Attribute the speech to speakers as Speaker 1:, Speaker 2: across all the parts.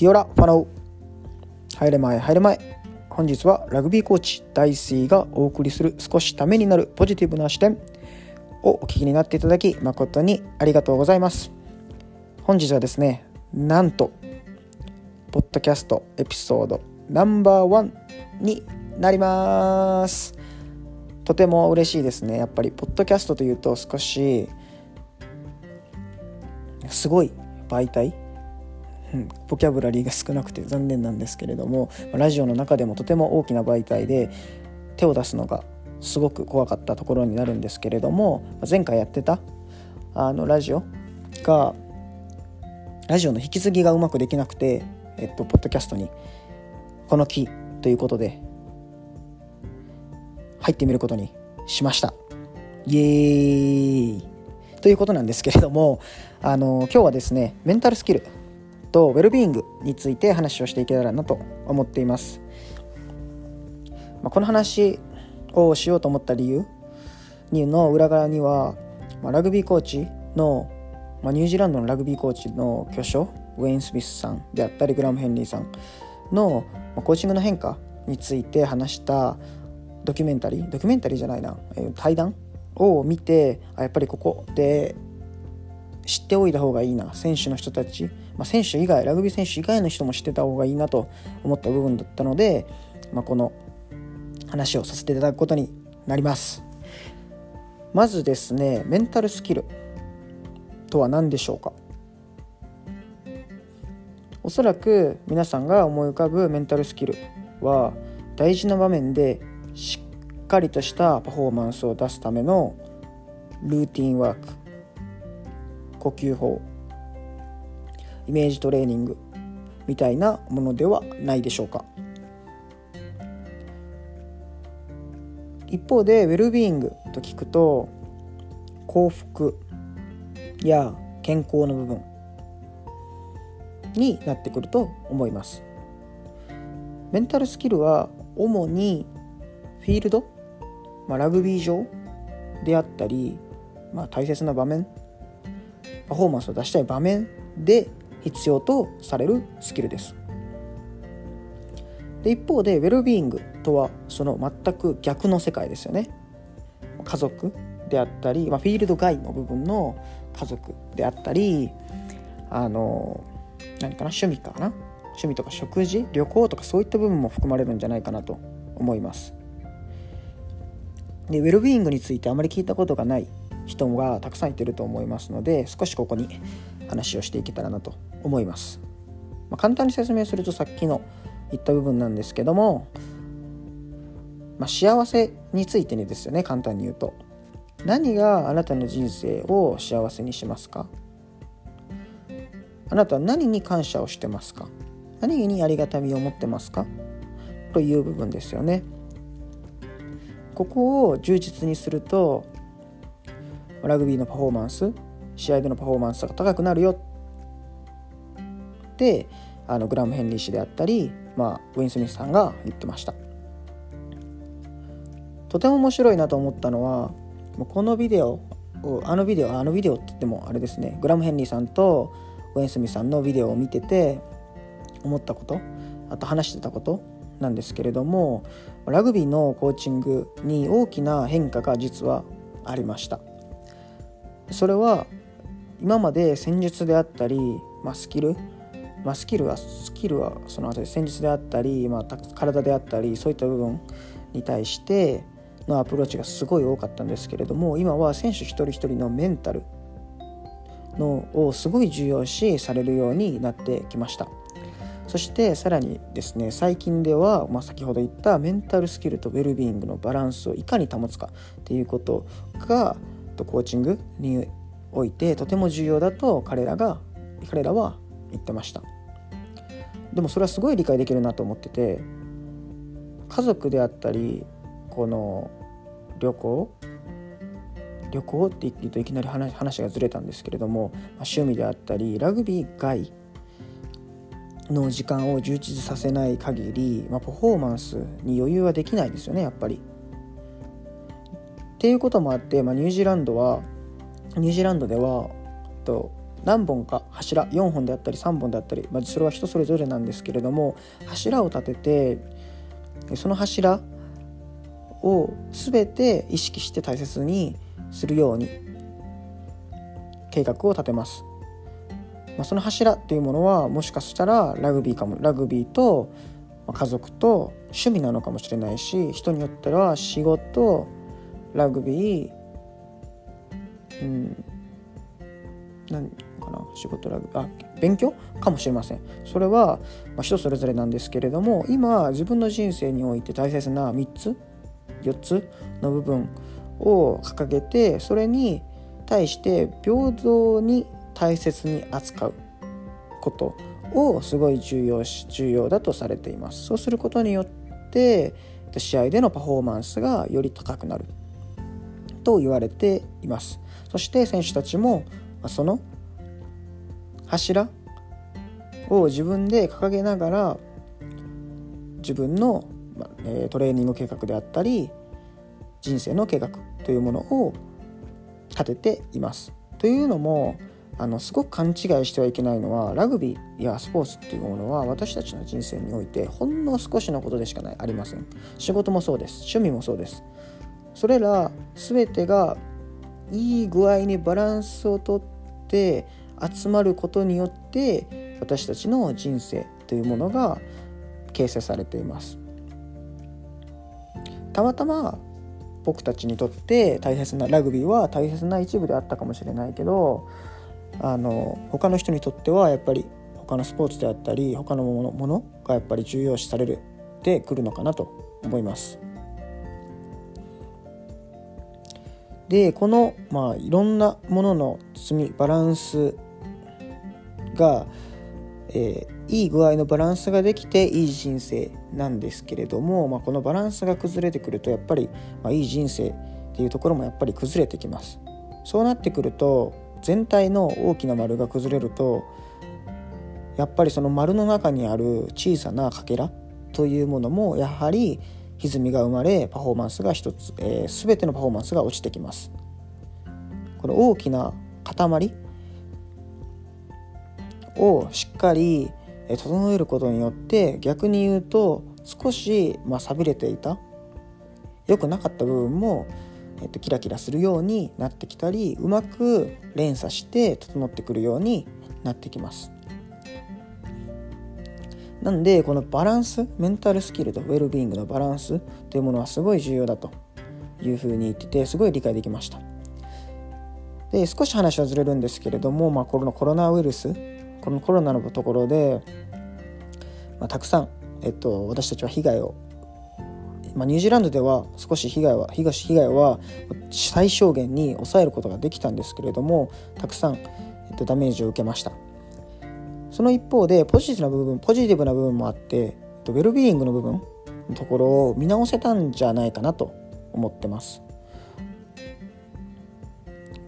Speaker 1: キオラファノウ入れ前入れ前。本日はラグビーコーチ大水がお送りする少しためになるポジティブな視点。をお聞きになっていただき誠にありがとうございます。本日はですねなんとポッドキャストエピソードナンバーワンになります。とても嬉しいですね。やっぱりポッドキャストというと少しすごい媒体うん、ボキャブラリーが少なくて残念なんですけれどもラジオの中でもとても大きな媒体で手を出すのがすごく怖かったところになるんですけれども前回やってたあのラジオがラジオの引き継ぎがうまくできなくて、えっと、ポッドキャストにこの木ということで入ってみることにしました。イエーイ。ということなんですけれどもあの今日はですねメンタルスキルとウェルビーイングについて話をしていけたらなと思っています、まあ、この話をしようと思った理由の裏側には、まあ、ラグビーコーチの、まあ、ニュージーランドのラグビーコーチの巨匠ウェイン・スミスさんであったりグラム・ヘンリーさんの、まあ、コーチングの変化について話したドキュメンタリードキュメンタリーじゃないな、えー、対談を見てあやっぱりここで知っておいた方がいいな選手の人たち、まあ、選手以外ラグビー選手以外の人も知ってた方がいいなと思った部分だったので、まあ、この話をさせていただくことになります。まずですねメンタルスキルとは何でしょうか？おそらく皆さんが思い浮かぶメンタルスキルは大事な場面でしっかりとしたパフォーマンスを出すためのルーティンワーク呼吸法イメージトレーニングみたいなものではないでしょうか。一方でウェルビーイングと聞くと幸福や健康の部分になってくると思います。メンタルスキルは主にフィールド、まあ、ラグビー場であったり、まあ、大切な場面パフォーマンスを出したい場面で必要とされるスキルです。で一方でウェルビーイングとはその全く逆の世界ですよね。家族であったり、まあ、フィールド外の部分の家族であったりあの何かな趣味かな？趣味とか食事旅行とかそういった部分も含まれるんじゃないかなと思います。でウェルビーイングについてあまり聞いたことがない人がたくさんいてると思いますので少しここに話をしていけたらなと思います、まあ、簡単に説明するとさっきの言った部分なんですけども、まあ、幸せについてにですよね簡単に言うと。何があなたの人生を幸せにしますか？あなたは何に感謝をしてますか？何にありがたみを持ってますか？という部分ですよね。ここを充実にするとラグビーのパフォーマンス試合でのパフォーマンスが高くなるよってあのグラム・ヘンリー氏であったり、まあ、ウィン・スミスさんが言ってました。とても面白いなと思ったのはもうこのビデオあのビデオあのビデオって言ってもあれですねグラム・ヘンリーさんとウェン・スミスさんのビデオを見てて思ったことあと話してたことなんですけれどもラグビーのコーチングに大きな変化が実はありました。それは今まで戦術であったり、まあ、スキル、まあ、スキルはスキルはその後で戦術であったり、まあ、体であったりそういった部分に対してのアプローチがすごい多かったんですけれども今は選手一人一人のメンタルのをすごい重要視されるようになってきました。そしてさらにですね最近では、まあ、先ほど言ったメンタルスキルとウェルビーイングのバランスをいかに保つかっていうことがコーチングにおいてとても重要だと彼らが彼らは言ってましたでもそれはすごい理解できるなと思ってて家族であったりこの旅行旅行って言うといきなり話がずれたんですけれども、趣味であったりラグビー外の時間を充実させない限り、まあ、パフォーマンスに余裕はできないですよねやっぱり。っていうこともあって、まあ、ニュージーランドはニュージーランドではと何本か柱4本であったり3本であったり、まあ、それは人それぞれなんですけれども柱を立ててその柱を全て意識して大切にするように計画を立てます。まあ、その柱っていうものはもしかしたらラグビーかもラグビーと家族と趣味なのかもしれないし人によっては仕事ラグビーうん。何かな？仕事ラグ？あ勉強？かもしれません。それは、まあ、人それぞれなんですけれども今自分の人生において大切な3つ4つの部分を掲げてそれに対して平等に大切に扱うことをすごい重要し重要だとされています。そうすることによって試合でのパフォーマンスがより高くなる。と言われています。そして選手たちもその柱を自分で掲げながら自分のトレーニング計画であったり人生の計画というものを立てています。というのもあのすごく勘違いしてはいけないのはラグビーやスポーツっていうものは私たちの人生においてほんの少しのことでしかないありません。仕事もそうです。趣味もそうです。それら全てがいい具合にバランスをとって集まることによって私たちの人生というものが形成されていますたまたま僕たちにとって大切なラグビーは大切な一部であったかもしれないけどあの他の人にとってはやっぱり他のスポーツであったり他のものものがやっぱり重要視されるでくるのかなと思います。でこの、まあ、いろんなものの積みバランスが、えー、いい具合のバランスができていい人生なんですけれども、まあ、このバランスが崩れてくるとやっぱり、まあ、いい人生っていうところもやっぱり崩れてきます。そうなってくると全体の大きな丸が崩れるとやっぱりその丸の中にある小さなかけらというものもやはり歪みが生まれパフォーマンスが一つ、えー、全てのパフォーマンスが落ちてきます。この大きな塊をしっかり整えることによって逆に言うと少し、まあ、寂れていた良くなかった部分も、えっと、キラキラするようになってきたりうまく連鎖して整ってくるようになってきます。なんでこのバランスメンタルスキルとウェルビーイングのバランスというものはすごい重要だというふうに言っててすごい理解できました。で少し話はずれるんですけれども、まあ、このコロナウイルスこのコロナのところで、まあ、たくさん、えっと、私たちは被害を、まあ、ニュージーランドでは少し被害は東被害は最小限に抑えることができたんですけれどもたくさん、えっと、ダメージを受けました。その一方でポジティブな部分ポジティブな部分もあってウェルビーイングの部分のところを見直せたんじゃないかなと思ってます。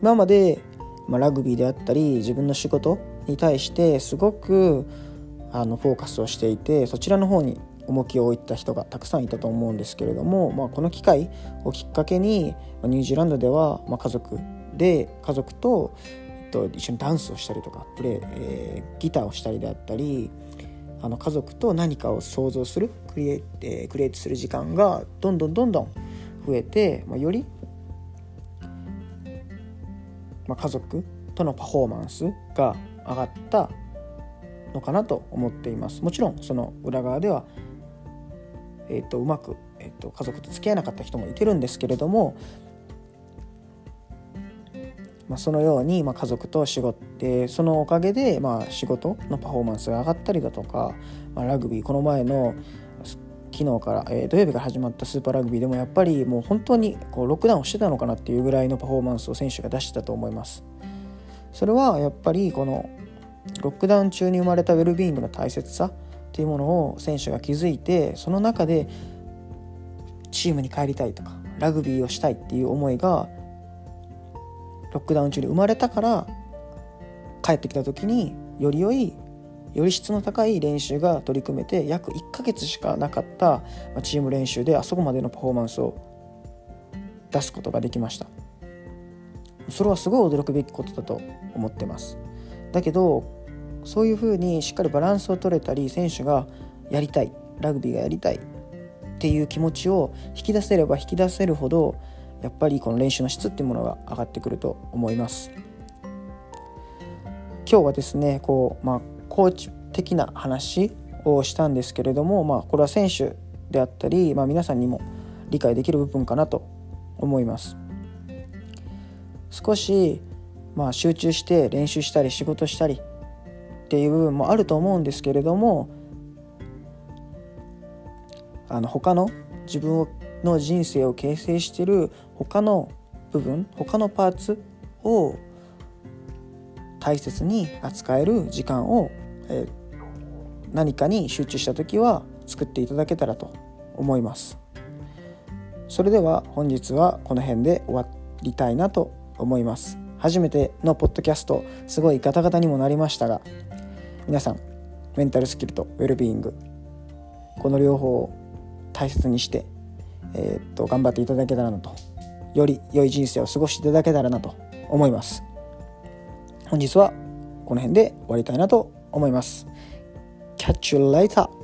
Speaker 1: 今まで、まあ、ラグビーであったり自分の仕事に対してすごくあのフォーカスをしていてそちらの方に重きを置いた人がたくさんいたと思うんですけれども、まあ、この機会をきっかけにニュージーランドでは、まあ、家族で家族とと一緒にダンスをしたりとかプレえー、ギターをしたりであったりあの家族と何かを想像するクリエイ,、えー、クリエイトする時間がどんどんどんどん増えて、まあ、より、まあ、家族とのパフォーマンスが上がったのかなと思っています。もちろんその裏側では、えーと、うまく、えーと家族と付き合えなかった人もいてるんですけれどもまあ、そのように、まあ、家族と仕事でそのおかげで、まあ、仕事のパフォーマンスが上がったりだとか、まあ、ラグビーこの前の昨日から、えー、土曜日から始まったスーパーラグビーでもやっぱりもう本当にこうロックダウンしてたのかなっていうぐらいのパフォーマンスを選手が出してたと思います。それはやっぱりこのロックダウン中に生まれたウェルビーイングの大切さっていうものを選手が気づいてその中でチームに帰りたいとかラグビーをしたいっていう思いがロックダウン中に生まれたから帰ってきた時により良いより質の高い練習が取り組めて約1ヶ月しかなかったチーム練習であそこまでのパフォーマンスを出すことができました。それはすごい驚くべきことだと思ってます。だけどそういうふうにしっかりバランスを取れたり選手がやりたいラグビーがやりたいっていう気持ちを引き出せれば引き出せるほどやっぱりこの練習の質っていうものが上がってくると思います。今日はですねこう、まあ、コーチ的な話をしたんですけれども、まあ、これは選手であったり、まあ、皆さんにも理解できる部分かなと思います。少し、まあ、集中して練習したり仕事したりっていう部分もあると思うんですけれどもあの他の自分をの人生を形成している他の部分他のパーツを大切に扱える時間を、え、何かに集中した時は作っていただけたらと思います。それでは本日はこの辺で終わりたいなと思います。初めてのポッドキャストすごいガタガタにもなりましたが皆さんメンタルスキルとウェルビーイングこの両方を大切にして、えー、っと頑張っていただけたらなとより良い人生を過ごしていただけたらなと思います本日はこの辺で終わりたいなと思います Catch you later!